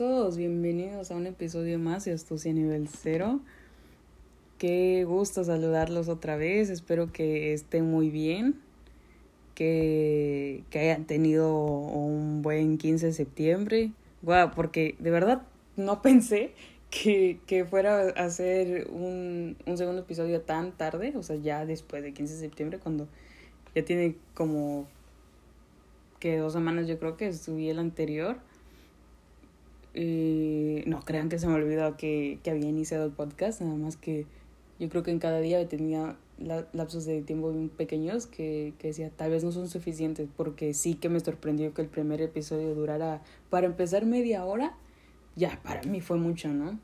todos, bienvenidos a un episodio más de Astucia Nivel Cero. Qué gusto saludarlos otra vez, espero que estén muy bien, que, que hayan tenido un buen 15 de septiembre. Wow, porque de verdad no pensé que, que fuera a hacer un, un segundo episodio tan tarde, o sea, ya después de 15 de septiembre, cuando ya tiene como que dos semanas yo creo que subí el anterior no crean que se me olvidó que, que había iniciado el podcast, nada más que yo creo que en cada día tenía lapsos de tiempo bien pequeños que, que decía tal vez no son suficientes porque sí que me sorprendió que el primer episodio durara para empezar media hora ya para mí fue mucho no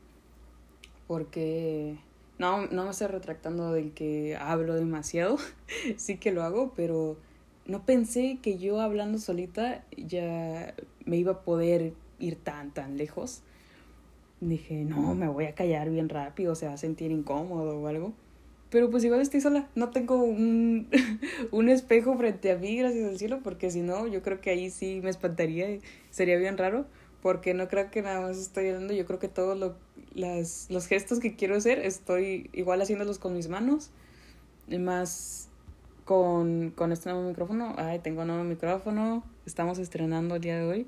porque no no me estoy retractando del que hablo demasiado sí que lo hago pero no pensé que yo hablando solita ya me iba a poder ir tan, tan lejos. Dije, no, me voy a callar bien rápido, se va a sentir incómodo o algo. Pero pues igual estoy sola, no tengo un, un espejo frente a mí, gracias al cielo, porque si no, yo creo que ahí sí me espantaría y sería bien raro, porque no creo que nada más estoy hablando, yo creo que todos lo, las, los gestos que quiero hacer estoy igual haciéndolos con mis manos, más con, con este nuevo micrófono, ay, tengo un nuevo micrófono, estamos estrenando el día de hoy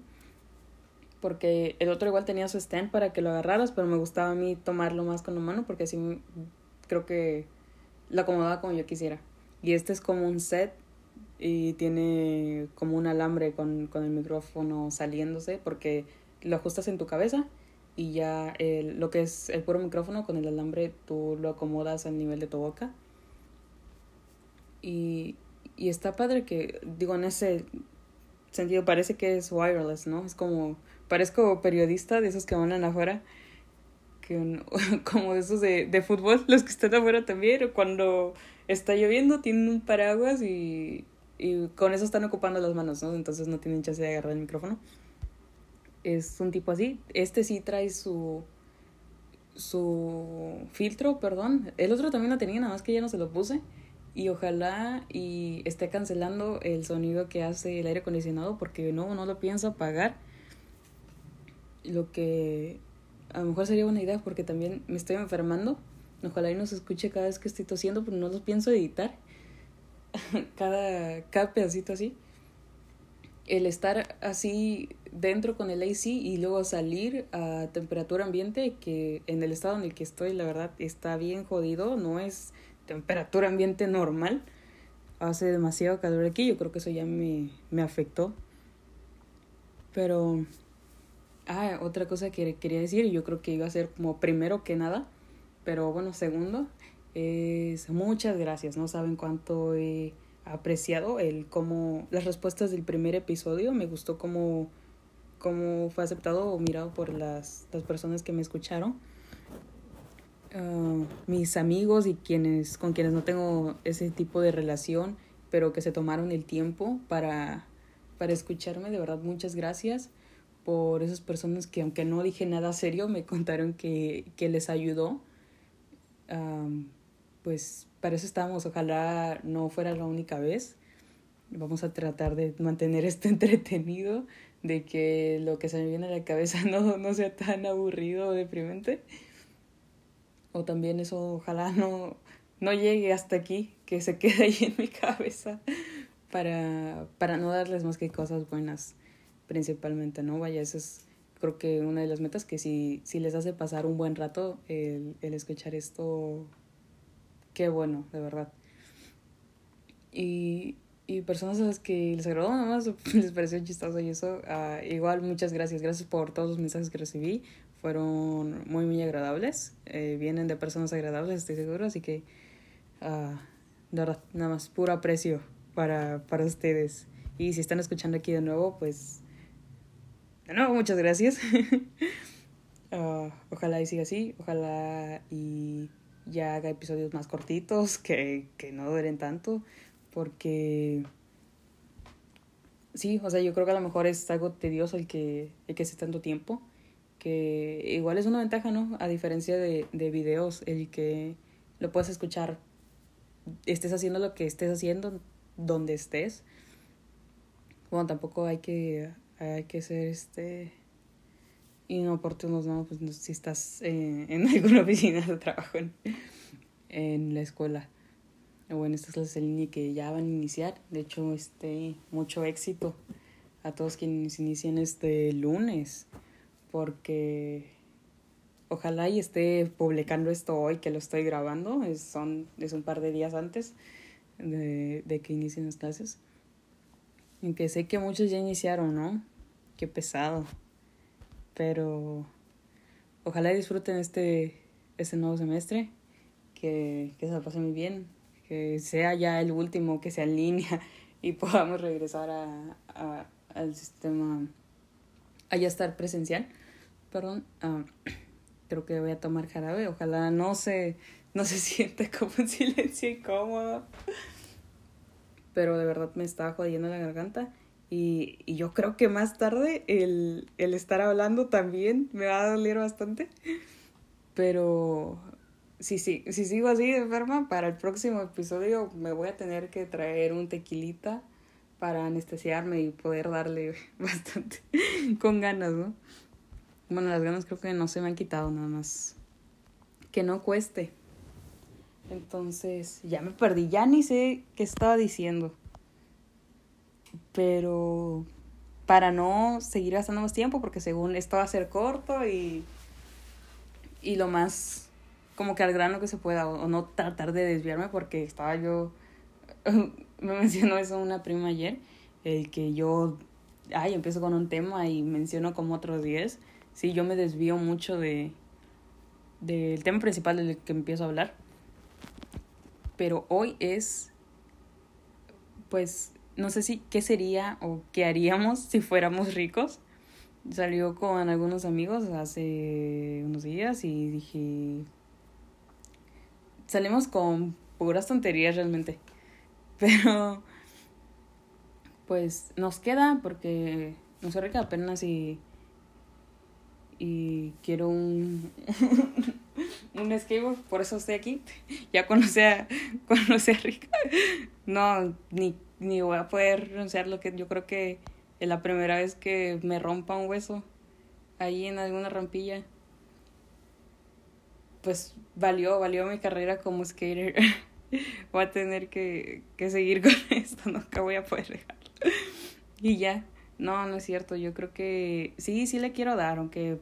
porque el otro igual tenía su stand para que lo agarraras, pero me gustaba a mí tomarlo más con la mano porque así creo que lo acomodaba como yo quisiera. Y este es como un set y tiene como un alambre con, con el micrófono saliéndose porque lo ajustas en tu cabeza y ya el, lo que es el puro micrófono con el alambre tú lo acomodas al nivel de tu boca. Y, y está padre que, digo, en ese sentido parece que es wireless, ¿no? Es como parezco periodista de esos que van afuera, que como de esos de, de fútbol, los que están afuera también, o cuando está lloviendo tienen un paraguas y, y con eso están ocupando las manos, ¿no? Entonces no tienen chance de agarrar el micrófono. Es un tipo así. Este sí trae su su filtro, perdón. El otro también lo tenía, nada más que ya no se lo puse. Y ojalá y esté cancelando el sonido que hace el aire acondicionado porque no, no lo pienso apagar lo que a lo mejor sería buena idea porque también me estoy enfermando. Ojalá y no se escuche cada vez que estoy tosiendo, pero no los pienso editar. cada, cada pedacito así. El estar así dentro con el AC y luego salir a temperatura ambiente, que en el estado en el que estoy, la verdad, está bien jodido. No es temperatura ambiente normal. Hace demasiado calor aquí. Yo creo que eso ya me, me afectó. Pero Ah, otra cosa que quería decir, yo creo que iba a ser como primero que nada, pero bueno, segundo, es muchas gracias, no saben cuánto he apreciado el cómo las respuestas del primer episodio, me gustó cómo, cómo fue aceptado o mirado por las, las personas que me escucharon. Uh, mis amigos y quienes con quienes no tengo ese tipo de relación, pero que se tomaron el tiempo para, para escucharme, de verdad muchas gracias por esas personas que aunque no dije nada serio, me contaron que, que les ayudó. pues para eso estábamos, ojalá no fuera la única vez. Vamos a tratar de mantener esto entretenido, de que lo que se me viene a la cabeza no, no sea tan aburrido o deprimente. O también eso ojalá no, no llegue hasta aquí, que se quede ahí en mi cabeza para, para no darles más que cosas buenas principalmente, ¿no? Vaya, eso es creo que una de las metas que si, si les hace pasar un buen rato el, el escuchar esto, qué bueno, de verdad. Y, y personas a las que les agradó, nada más les pareció chistoso y eso, uh, igual muchas gracias, gracias por todos los mensajes que recibí, fueron muy, muy agradables, eh, vienen de personas agradables, estoy seguro, así que, uh, de nada más, puro aprecio para, para ustedes. Y si están escuchando aquí de nuevo, pues no, muchas gracias. Ah, ojalá y siga así, ojalá y ya haga episodios más cortitos, que, que no duren tanto, porque sí, o sea, yo creo que a lo mejor es algo tedioso el que, el que esté tanto tiempo, que igual es una ventaja, ¿no? A diferencia de, de videos, el que lo puedes escuchar, estés haciendo lo que estés haciendo, donde estés. Bueno, tampoco hay que hay que ser este inoportunos, ¿no? Pues si estás eh, en alguna oficina de trabajo en, en la escuela o en estas clases de línea que ya van a iniciar. De hecho, este, mucho éxito a todos quienes inician este lunes, porque ojalá y esté publicando esto hoy que lo estoy grabando, es, son, es un par de días antes de, de que inicien las clases. Aunque sé que muchos ya iniciaron, ¿no? Qué pesado. Pero ojalá disfruten este, este nuevo semestre, que, que se lo pasen muy bien, que sea ya el último, que sea en línea y podamos regresar a, a al sistema, a estar presencial. Perdón, uh, creo que voy a tomar jarabe, ojalá no se, no se siente como un silencio incómodo. Pero de verdad me estaba jodiendo la garganta. Y, y yo creo que más tarde el, el estar hablando también me va a doler bastante. Pero si, si, si sigo así de enferma, para el próximo episodio me voy a tener que traer un tequilita para anestesiarme y poder darle bastante con ganas, ¿no? Bueno, las ganas creo que no se me han quitado nada más. Que no cueste. Entonces, ya me perdí, ya ni sé qué estaba diciendo. Pero para no seguir gastando más tiempo, porque según esto va a ser corto y, y lo más como que al grano que se pueda, o, no tratar de desviarme, porque estaba yo, me mencionó eso una prima ayer, el que yo, ay, empiezo con un tema y menciono como otros 10, sí, yo me desvío mucho de del tema principal del que empiezo a hablar. Pero hoy es, pues, no sé si qué sería o qué haríamos si fuéramos ricos. Salió con algunos amigos hace unos días y dije, salimos con puras tonterías realmente. Pero, pues nos queda porque no soy rica apenas y y quiero un, un skateboard, por eso estoy aquí. Ya conocí a, conocí a Rica. No, ni, ni voy a poder renunciar lo que yo creo que es la primera vez que me rompa un hueso ahí en alguna rampilla. Pues valió, valió mi carrera como skater. voy a tener que, que seguir con esto, nunca voy a poder dejarlo. y ya. No, no es cierto. Yo creo que sí, sí le quiero dar, aunque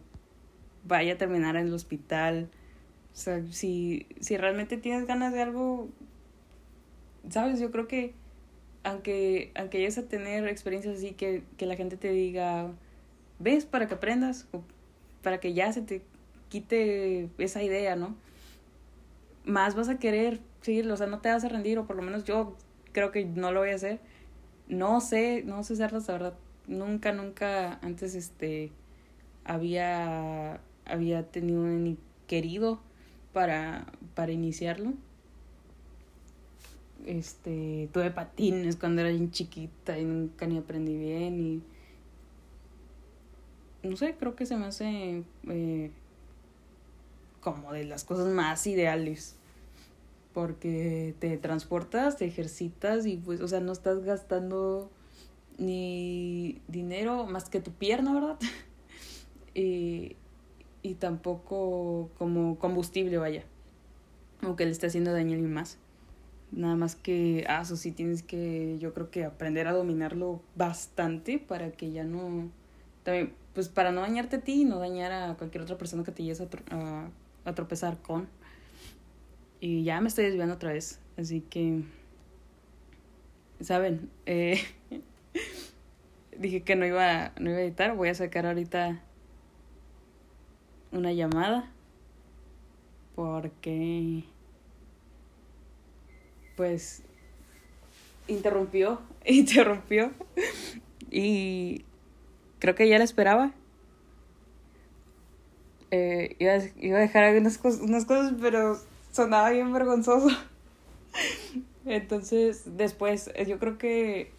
vaya a terminar en el hospital. O sea, si, si realmente tienes ganas de algo, sabes, yo creo que aunque, aunque llegues a tener experiencias así, que, que la gente te diga, ves para que aprendas, o para que ya se te quite esa idea, ¿no? Más vas a querer seguirlo, o sea, no te vas a rendir, o por lo menos yo creo que no lo voy a hacer. No sé, no sé hacerlo, la verdad. Nunca, nunca antes, este, había había tenido un querido para, para iniciarlo. Este, tuve patines cuando era bien chiquita y nunca ni aprendí bien y no sé, creo que se me hace eh, como de las cosas más ideales porque te transportas, te ejercitas y pues, o sea, no estás gastando ni dinero más que tu pierna, ¿verdad? y, y tampoco como combustible, vaya. Aunque le esté haciendo daño a alguien más. Nada más que, ah, eso sí tienes que, yo creo que aprender a dominarlo bastante para que ya no, también, pues para no dañarte a ti y no dañar a cualquier otra persona que te llegues a, a, tropezar con. Y ya me estoy desviando otra vez, así que, ¿saben? Eh, dije que no iba, no iba a editar, voy a sacar ahorita una llamada porque pues interrumpió, interrumpió y creo que ya la esperaba. Eh, iba, a, iba, a dejar algunas cosas, unas cosas, pero sonaba bien vergonzoso. Entonces, después, yo creo que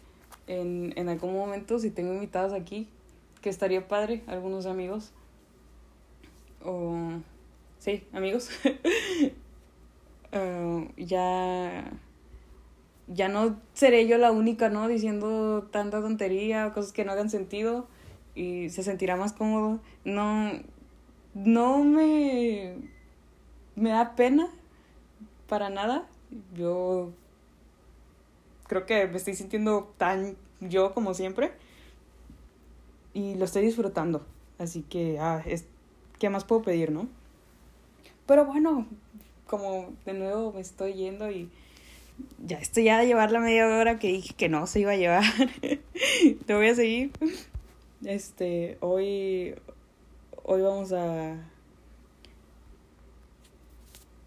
en, en algún momento, si tengo invitados aquí, que estaría padre, algunos amigos, sí, amigos, uh, ya, ya no seré yo la única, ¿no? Diciendo tanta tontería, cosas que no hagan sentido. y se sentirá más cómodo. No, no me, me da pena para nada. Yo creo que me estoy sintiendo tan yo como siempre y lo estoy disfrutando. Así que, ah, es, ¿qué más puedo pedir, no? Pero bueno, como de nuevo me estoy yendo y ya estoy ya de llevar la media hora que dije que no se iba a llevar. Te voy a seguir. Este, hoy, hoy vamos a,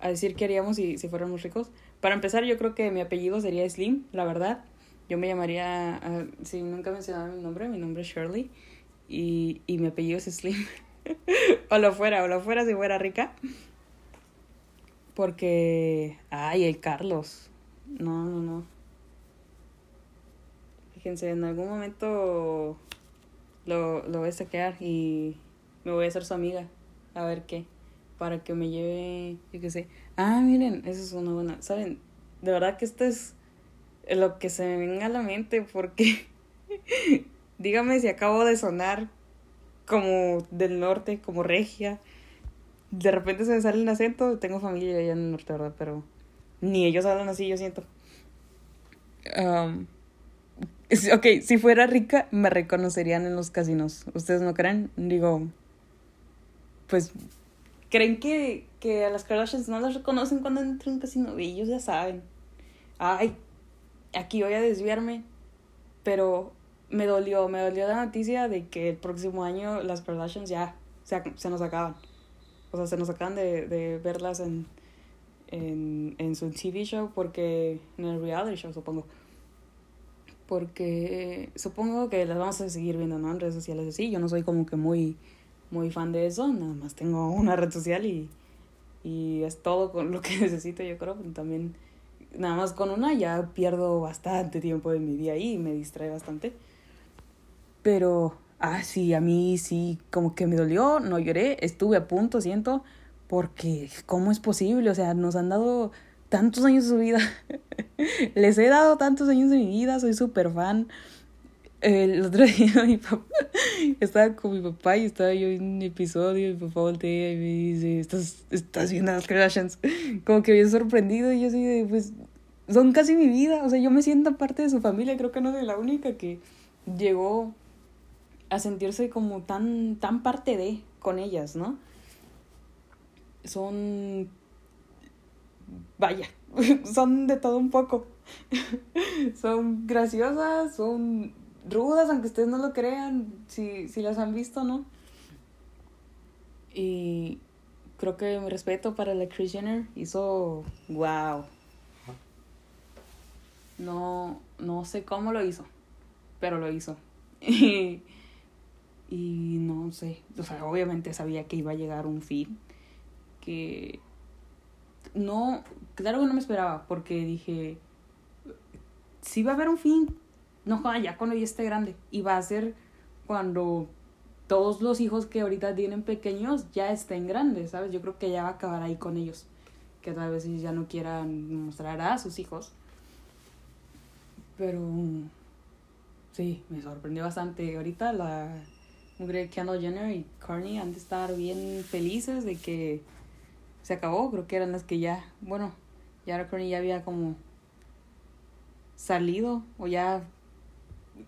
a decir qué haríamos si, si fuéramos ricos. Para empezar, yo creo que mi apellido sería Slim, la verdad. Yo me llamaría, uh, si nunca mencionaba mi nombre, mi nombre es Shirley y, y mi apellido es Slim. o lo fuera, o lo fuera si fuera rica. Porque, ay, el Carlos. No, no, no. Fíjense, en algún momento lo, lo voy a saquear y me voy a hacer su amiga. A ver qué. Para que me lleve, yo qué sé. Ah, miren, eso es una buena. ¿Saben? De verdad que esto es lo que se me venga a la mente porque dígame si acabo de sonar como del norte, como regia. De repente se me sale el acento, tengo familia allá en el norte, ¿verdad? Pero ni ellos hablan así, yo siento. Um, ok, si fuera rica, me reconocerían en los casinos. ¿Ustedes no creen? Digo, pues, ¿creen que, que a las Kardashians no las reconocen cuando entran en un casino? Y ellos ya saben. Ay, aquí voy a desviarme, pero me dolió, me dolió la noticia de que el próximo año las Kardashians ya se, se nos acaban. O sea, se nos acaban de, de verlas en, en, en su TV show, porque en el reality show, supongo. Porque supongo que las vamos a seguir viendo, ¿no? En redes sociales así. Yo no soy como que muy, muy fan de eso, nada más tengo una red social y, y es todo con lo que necesito, yo creo. También nada más con una ya pierdo bastante tiempo de mi día y me distrae bastante. Pero, ah, sí, a mí sí, como que me dolió, no lloré, estuve a punto, siento, porque ¿cómo es posible? O sea, nos han dado tantos años de su vida. Les he dado tantos años de mi vida, soy súper fan. El otro día mi papá estaba con mi papá y estaba yo en un episodio y mi papá voltea y me dice, estás, estás viendo las Kardashians. Como que bien sorprendido y yo así de, pues, son casi mi vida. O sea, yo me siento parte de su familia. Creo que no soy la única que llegó a sentirse como tan, tan parte de con ellas, ¿no? Son, vaya, son de todo un poco. son graciosas, son rudas, aunque ustedes no lo crean, si, si las han visto, ¿no? Y creo que mi respeto para la Kris Jenner hizo, wow. No, no sé cómo lo hizo, pero lo hizo. Y, no sé, o sea, obviamente sabía que iba a llegar un fin, que no, claro que no me esperaba, porque dije, si va a haber un fin, no ya cuando ya esté grande. Y va a ser cuando todos los hijos que ahorita tienen pequeños ya estén grandes, ¿sabes? Yo creo que ya va a acabar ahí con ellos. Que tal vez ya no quieran mostrar a sus hijos. Pero sí, me sorprendió bastante. Ahorita la Kendall Jenner y Carney han de estar bien felices de que se acabó. Creo que eran las que ya, bueno, ya Carney ya había como salido o ya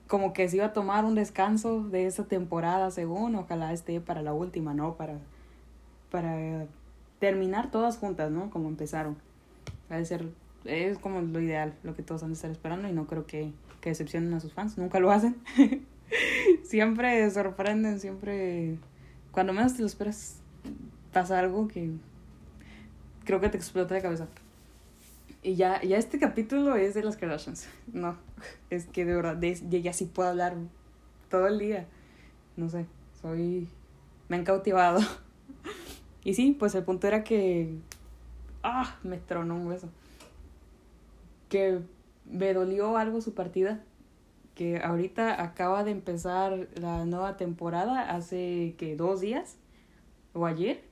como que se iba a tomar un descanso de esa temporada según, ojalá esté para la última, ¿no? Para, para terminar todas juntas, ¿no? Como empezaron. Va ser, es como lo ideal, lo que todos han de estar esperando y no creo que, que decepcionen a sus fans, nunca lo hacen. siempre sorprenden, siempre, cuando menos te lo esperas, pasa algo que creo que te explota la cabeza. Y ya, ya este capítulo es de las Kardashians. No, es que de verdad, de, ya sí puedo hablar todo el día. No sé, soy... Me han cautivado. Y sí, pues el punto era que... Ah, me tronó un beso. Que me dolió algo su partida. Que ahorita acaba de empezar la nueva temporada hace que dos días. O ayer.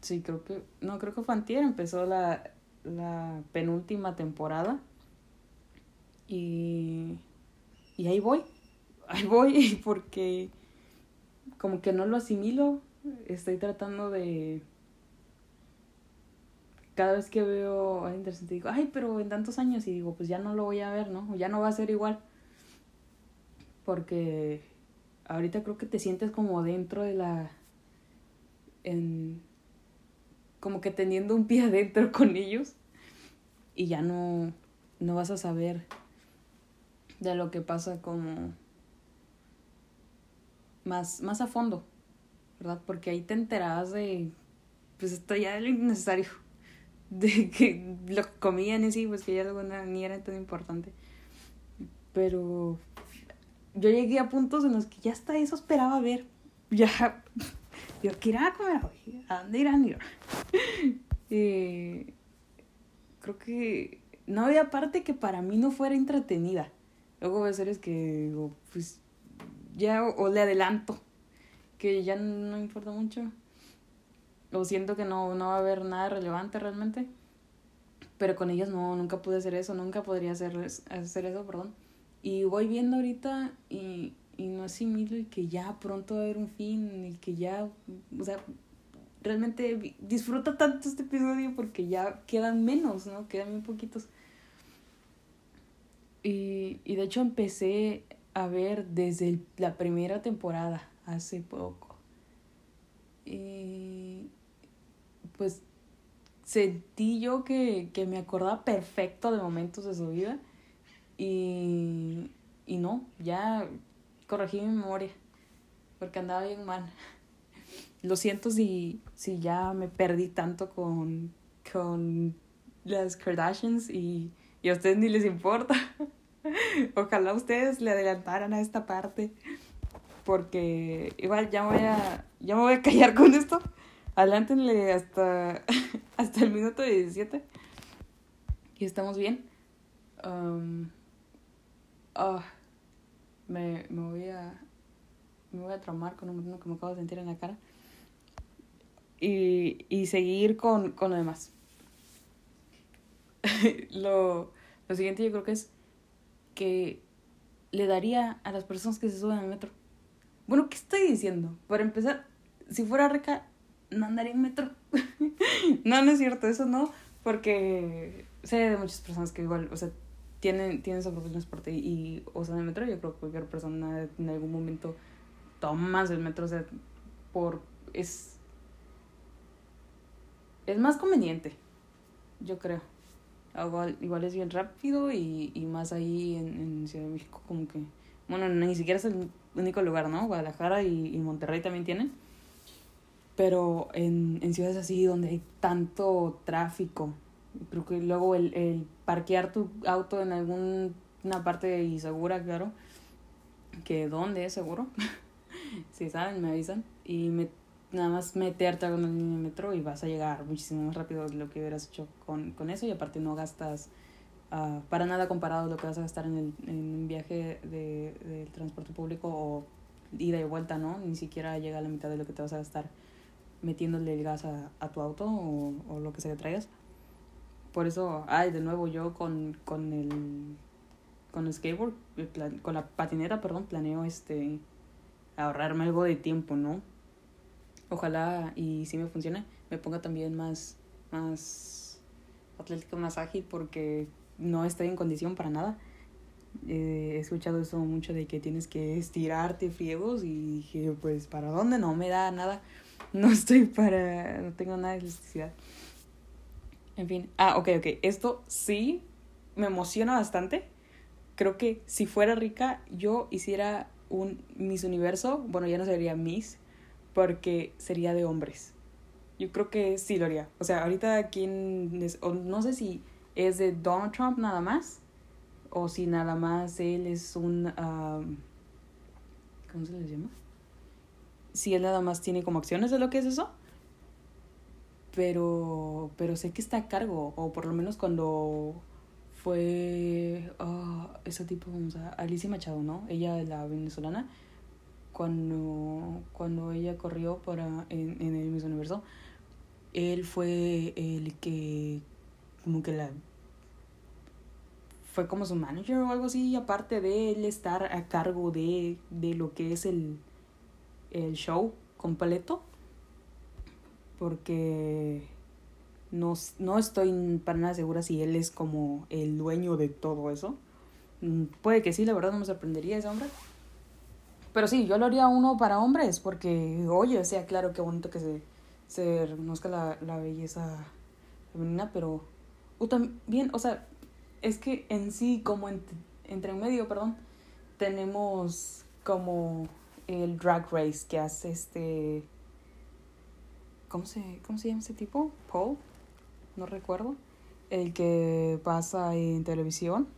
Sí, creo que... No, creo que fue. Empezó la, la penúltima temporada. Y, y ahí voy, ahí voy porque como que no lo asimilo. Estoy tratando de... Cada vez que veo a interesante digo, ay, pero en tantos años y digo, pues ya no lo voy a ver, ¿no? Ya no va a ser igual. Porque ahorita creo que te sientes como dentro de la... En, como que teniendo un pie adentro con ellos y ya no, no vas a saber de lo que pasa como más, más a fondo, ¿verdad? Porque ahí te enterabas de, pues esto ya era innecesario, de que lo comían y sí, pues que ya ni era tan importante. Pero yo llegué a puntos en los que ya hasta eso esperaba ver. Ya, yo, ¿qué irán a comer hoy? ¿A dónde irán? Eh, creo que no había parte que para mí no fuera entretenida. Luego hay series que digo, pues ya o, le adelanto, que ya no importa mucho. O siento que no, no va a haber nada relevante realmente. Pero con ellas no, nunca pude hacer eso, nunca podría hacer, hacer eso, perdón. Y voy viendo ahorita y, y no asimilo y que ya pronto va a haber un fin y que ya, o sea, realmente disfruta tanto este episodio porque ya quedan menos, ¿no? Quedan muy poquitos. Y, y de hecho empecé a ver desde la primera temporada, hace poco. Y pues sentí yo que, que me acordaba perfecto de momentos de su vida. Y, y no, ya corregí mi memoria porque andaba bien mal lo siento si, si ya me perdí tanto con, con las Kardashians y, y a ustedes ni les importa. Ojalá ustedes le adelantaran a esta parte. Porque igual ya voy a. Ya me voy a callar con esto. Adelántenle hasta. hasta el minuto 17. Y estamos bien. Um, ah, me, me voy a. Me voy a traumar con un que me acabo de sentir en la cara y, y seguir con, con lo demás. lo, lo siguiente yo creo que es que le daría a las personas que se suben al metro. Bueno, ¿qué estoy diciendo? Para empezar, si fuera rica, no andaría en metro. no, no es cierto, eso no, porque sé de muchas personas que igual, o sea, tienen, tienen su propio transporte y, y usan el metro. Yo creo que cualquier persona en algún momento toma el metro, o sea, por, es es más conveniente, yo creo. Igual, igual es bien rápido y, y más ahí en, en, Ciudad de México como que... Bueno, ni siquiera es el único lugar, ¿no? Guadalajara y, y Monterrey también tienen. Pero en, en ciudades así donde hay tanto tráfico, creo que luego el, el parquear tu auto en alguna parte insegura, claro, que dónde es seguro, si saben, me avisan, y me nada más meterte a línea de metro y vas a llegar muchísimo más rápido de lo que hubieras hecho con, con eso y aparte no gastas uh, para nada comparado lo que vas a gastar en, el, en un viaje de, del transporte público o ida y vuelta, ¿no? Ni siquiera llega a la mitad de lo que te vas a gastar metiéndole el gas a, a tu auto o, o lo que sea que traigas. Por eso, ay, de nuevo yo con, con el con el skateboard, con la patineta, perdón, planeo este ahorrarme algo de tiempo, ¿no? ojalá y si me funciona, me ponga también más, más atlético, más ágil, porque no estoy en condición para nada. Eh, he escuchado eso mucho de que tienes que estirarte friegos y dije, pues, ¿para dónde? No me da nada. No estoy para, no tengo nada de elasticidad. En fin, ah, ok, ok, esto sí me emociona bastante. Creo que si fuera rica, yo hiciera un Miss Universo, bueno, ya no sería Miss, porque sería de hombres. Yo creo que sí lo haría. O sea, ahorita quién es, o no sé si es de Donald Trump nada más, o si nada más él es un... ¿Cómo se le llama? Si él nada más tiene como acciones de lo que es eso. Pero, pero sé que está a cargo, o por lo menos cuando fue uh, ese tipo, vamos a Alicia Machado, ¿no? Ella, la venezolana, cuando, cuando ella corrió para, en, en el Miss Universo, él fue el que como que la fue como su manager o algo así, aparte de él estar a cargo de, de lo que es el, el show completo porque no, no estoy para nada segura si él es como el dueño de todo eso. Mm, puede que sí, la verdad no me sorprendería ese hombre. Pero sí, yo lo haría uno para hombres, porque, oye, o sea, claro, qué bonito que se, se reconozca la, la belleza femenina, pero o también, o sea, es que en sí, como entre medio, perdón, tenemos como el drag race que hace este... ¿Cómo se, cómo se llama ese tipo? Paul, no recuerdo. El que pasa en televisión.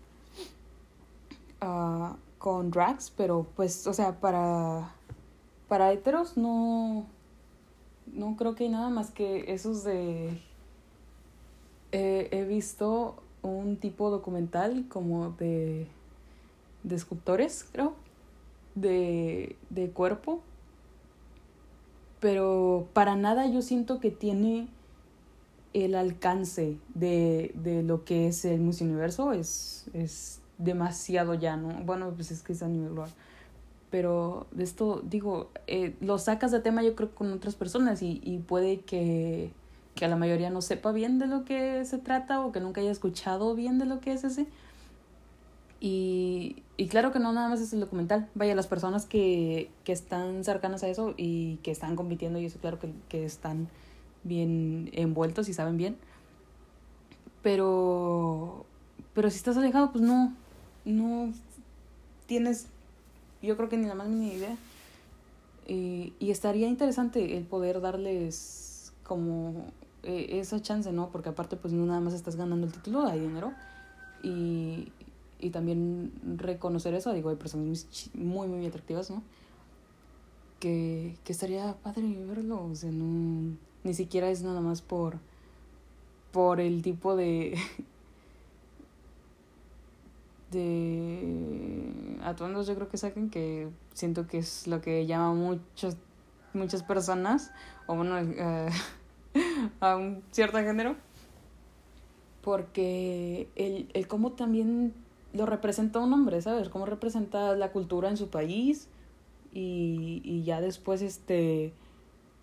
Uh, con drags, pero pues, o sea, para, para heteros no, no creo que hay nada más que esos de... he visto un tipo documental como de, de escultores, creo, de, de cuerpo, pero para nada yo siento que tiene el alcance de, de lo que es el Universo, es, es demasiado ya, ¿no? Bueno, pues es que es a nivel global. Pero de esto, digo, eh, lo sacas de tema yo creo con otras personas y, y puede que, que a la mayoría no sepa bien de lo que se trata o que nunca haya escuchado bien de lo que es ese. Y, y claro que no nada más es el documental. Vaya, las personas que, que están cercanas a eso y que están compitiendo y eso claro que, que están bien envueltos y saben bien. Pero, pero si estás alejado, pues no, no tienes, yo creo que ni la más mínima idea. Y, y estaría interesante el poder darles como eh, esa chance, ¿no? Porque aparte, pues no nada más estás ganando el título, hay dinero. Y, y también reconocer eso, digo, hay personas muy, muy atractivas, ¿no? Que, que estaría padre verlo, o sea, no, ni siquiera es nada más por, por el tipo de, de atuendos yo creo que saquen que siento que es lo que llama muchos muchas personas o bueno eh, a un cierto género porque el, el cómo también lo representa un hombre, ¿sabes? Cómo representa la cultura en su país y, y ya después este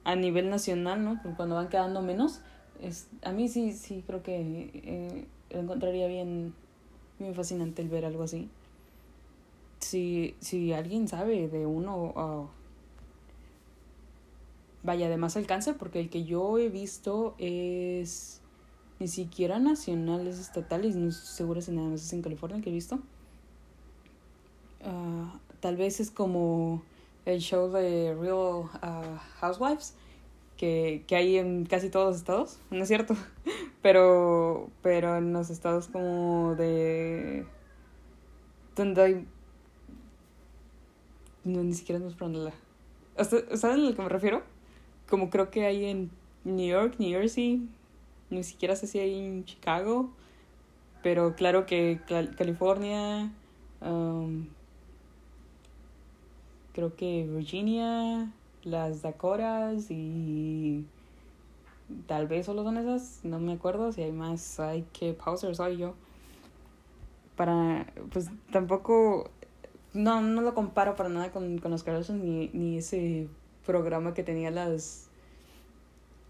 a nivel nacional, ¿no? Cuando van quedando menos, es, a mí sí, sí creo que eh, encontraría bien muy fascinante el ver algo así. Si, si alguien sabe de uno, vaya de más alcance, porque el que yo he visto es ni siquiera nacional, es estatal, y no estoy segura si nada más es en California que he visto. Uh, tal vez es como el show de Real uh, Housewives, que, que hay en casi todos los estados, ¿no es cierto? pero, pero en los estados como de... donde hay... No, ni siquiera nos la... ¿Sabes a lo que me refiero? Como creo que hay en New York, New Jersey, ni siquiera sé si hay en Chicago, pero claro que California, um, creo que Virginia, las Dakotas y tal vez solo son esas, no me acuerdo si hay más, hay que pauser soy yo. Para, pues tampoco, no, no lo comparo para nada con, con los Kardashians ni, ni ese programa que tenía las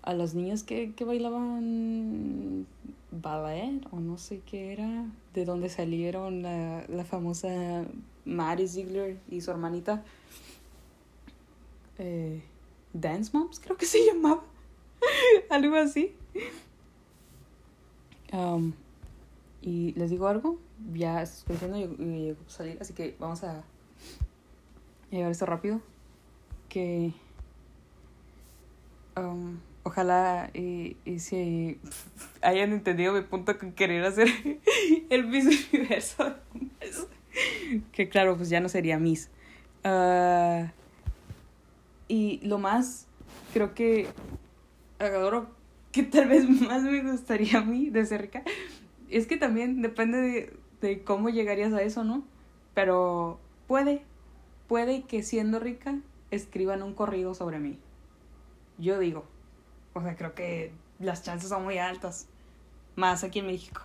a los niños que, que bailaban ballet o no sé qué era, de dónde salieron la, la famosa Maddie Ziegler y su hermanita. Eh, Dance Moms, creo que se llamaba. algo así. Um, y les digo algo, ya estoy pensando salir, así que vamos a llevar esto rápido. Que um, ojalá y, y si hayan entendido mi punto con querer hacer el Miss Universo. que claro, pues ya no sería Miss. Uh, y lo más, creo que adoro que tal vez más me gustaría a mí de cerca, es que también depende de, de cómo llegarías a eso, ¿no? Pero puede, puede que siendo rica escriban un corrido sobre mí. Yo digo, o sea, creo que las chances son muy altas. Más aquí en México.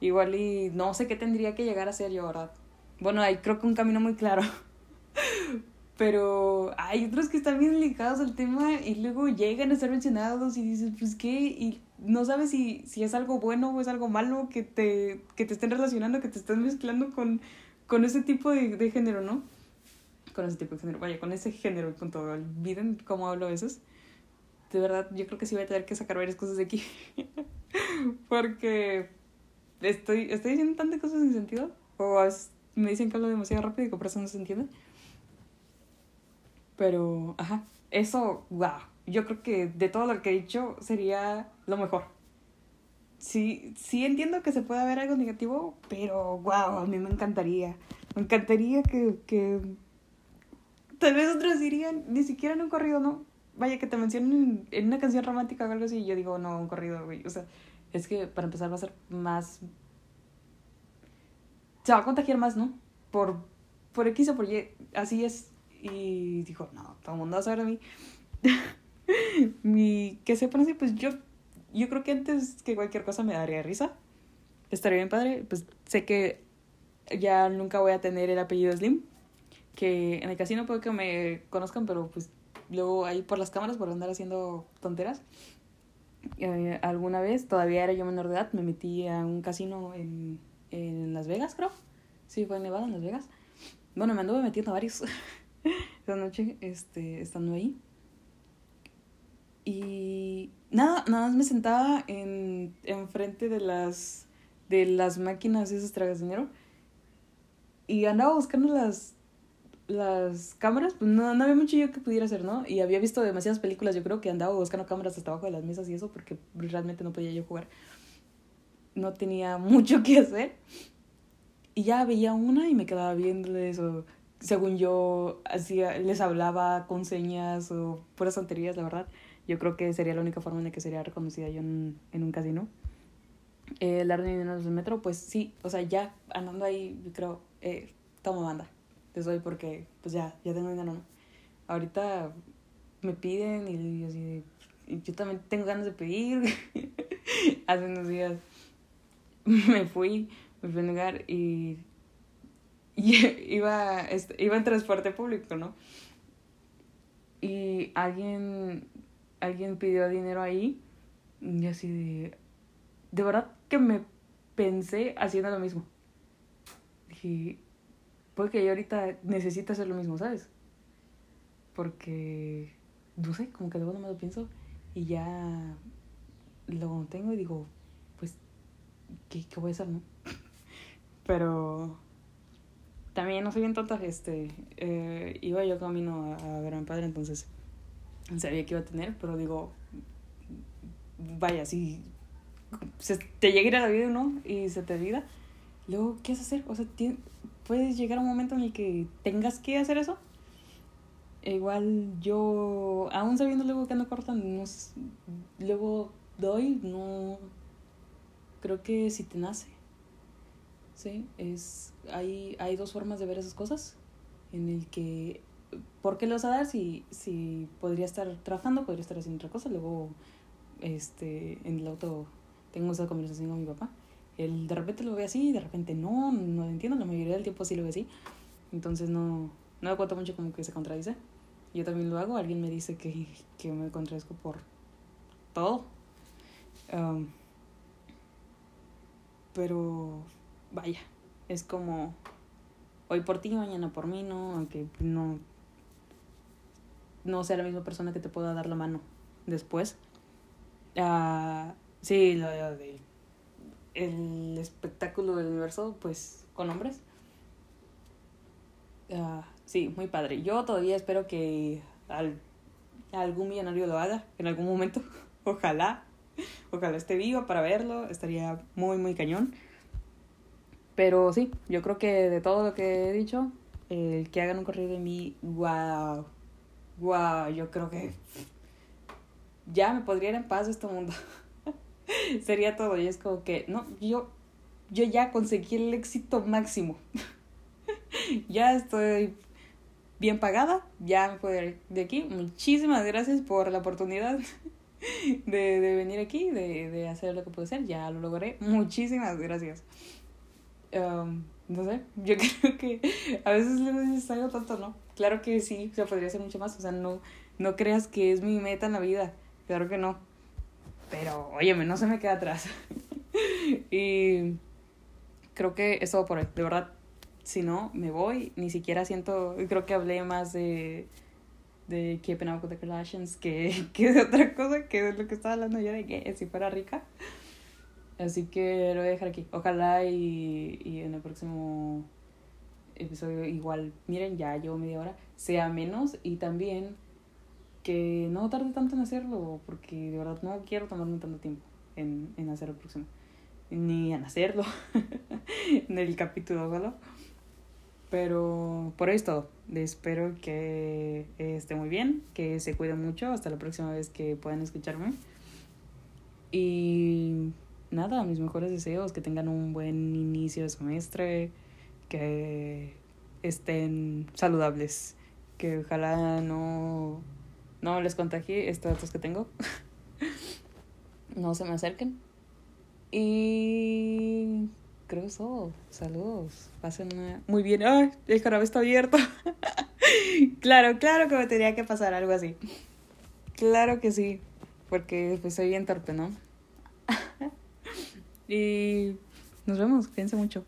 Igual y no sé qué tendría que llegar a ser yo, ¿verdad? Bueno, hay creo que un camino muy claro. Pero hay otros que están bien ligados al tema y luego llegan a ser mencionados y dices, pues qué, y no sabes si, si es algo bueno o es algo malo que te, que te estén relacionando, que te estén mezclando con, con ese tipo de, de género, ¿no? Con ese tipo de género, vaya, con ese género, punto. Olviden cómo hablo a veces. De verdad, yo creo que sí voy a tener que sacar varias cosas de aquí. Porque estoy, estoy diciendo tantas cosas sin sentido. O me dicen que hablo demasiado rápido y que por eso no se entiende. Pero, ajá, eso, wow. Yo creo que de todo lo que he dicho sería lo mejor. Sí, sí entiendo que se puede ver algo negativo, pero wow, a mí me encantaría. Me encantaría que, que tal vez otros dirían, ni siquiera en un corrido, ¿no? Vaya, que te mencionen en una canción romántica o algo así, y yo digo, no, un corrido, güey. O sea, es que para empezar va a ser más... Se va a contagiar más, ¿no? Por, por X o por Y, así es. Y dijo, no, todo el mundo va a saber de mí. Mi, que sepan así, pues yo, yo creo que antes que cualquier cosa me daría risa. Estaría bien padre. Pues sé que ya nunca voy a tener el apellido Slim. Que en el casino puede que me conozcan, pero pues luego ahí por las cámaras por andar haciendo tonteras. Eh, alguna vez, todavía era yo menor de edad, me metí a un casino en, en Las Vegas, creo. Sí, fue en Nevada, en Las Vegas. Bueno, me anduve metiendo a varios esa noche, este, estando ahí. Y nada, nada más me sentaba en, frente de las, de las máquinas esas tragas de dinero. Y andaba buscando las, las cámaras, pues no, no había mucho yo que pudiera hacer, ¿no? Y había visto demasiadas películas, yo creo que andaba buscando cámaras hasta abajo de las mesas y eso, porque realmente no podía yo jugar. No tenía mucho que hacer. Y ya veía una y me quedaba viéndoles, o según yo, hacía, les hablaba con señas o puras tonterías, la verdad. Yo creo que sería la única forma en la que sería reconocida yo en, en un casino. Eh, la reunión del metro, pues sí, o sea, ya andando ahí, yo creo, eh, tomo banda te soy porque pues ya, ya tengo dinero, ¿no? Ahorita me piden y, yo así yo también tengo ganas de pedir. Hace unos días me fui, me fui a negar y, y iba, este, iba en transporte público, ¿no? Y alguien, alguien pidió dinero ahí y así de... De verdad que me pensé haciendo lo mismo. Dije, porque yo ahorita necesito hacer lo mismo, ¿sabes? Porque, no sé, como que luego no me lo pienso y ya lo tengo y digo, pues, ¿qué, qué voy a hacer, no? Pero también no soy bien tonta, este, eh, iba yo camino a, a ver a mi padre, entonces sabía que iba a tener, pero digo, vaya, si se te llega a la vida, ¿no? Y se te olvida, luego, ¿qué vas a hacer? O sea, puedes llegar a un momento en el que tengas que hacer eso. igual yo, aún sabiendo luego que ando corta, no, luego doy, no, creo que si te nace. Sí, es, hay, hay dos formas de ver esas cosas, en el que, ¿por qué lo vas a dar si, si podría estar trabajando, podría estar haciendo otra cosa? Luego, este, en el auto tengo esa conversación con mi papá el de repente lo ve así, de repente no, no entiendo, la mayoría del tiempo sí lo ve así. Entonces no, no me cuento mucho como que se contradice. Yo también lo hago, alguien me dice que, que me contradizco por todo. Um, pero vaya, es como hoy por ti, mañana por mí, ¿no? Aunque no, no sea la misma persona que te pueda dar la mano después. Uh, sí, lo de el espectáculo del universo, pues, con hombres. Ah, sí, muy padre. Yo todavía espero que al, algún millonario lo haga en algún momento. Ojalá. Ojalá esté vivo para verlo. Estaría muy, muy cañón. Pero sí, yo creo que de todo lo que he dicho, el que hagan un corrido de mí, wow. Wow, yo creo que ya me podría ir en paz de este mundo. Sería todo. Y es como que, no, yo, yo ya conseguí el éxito máximo. ya estoy bien pagada, ya me puedo ir de aquí. Muchísimas gracias por la oportunidad de, de venir aquí, de, de, hacer lo que puedo hacer. Ya lo logré. Muchísimas gracias. Um, no sé, yo creo que a veces es algo tonto, ¿no? Claro que sí, se podría hacer mucho más, o sea, no, no creas que es mi meta en la vida, claro que no. Pero, óyeme, no se me queda atrás. y creo que es todo por hoy, de verdad. Si no, me voy, ni siquiera siento, creo que hablé más de, de Keeping Up with the Kardashians que, que de otra cosa, que de lo que estaba hablando yo de que si fuera rica. Así que lo voy a dejar aquí. Ojalá y, y en el próximo episodio igual, miren, ya llevo media hora, sea menos y también que no tarde tanto en hacerlo, porque de verdad no quiero tomarme tanto tiempo en, en hacer el próximo, ni en hacerlo, en el capítulo solo. Pero por hoy es todo. Espero que esté muy bien, que se cuiden mucho. Hasta la próxima vez que puedan escucharme. Y nada, mis mejores deseos, que tengan un buen inicio de semestre, que estén saludables, que ojalá no, no les contagie estos datos que tengo. no se me acerquen. Y creo eso. Saludos. Pasen muy bien. ¡Ay! El jarabe está abierto. claro, claro que me tenía que pasar algo así. Claro que sí. Porque pues soy bien torpe, ¿no? y nos vemos. Cuídense mucho.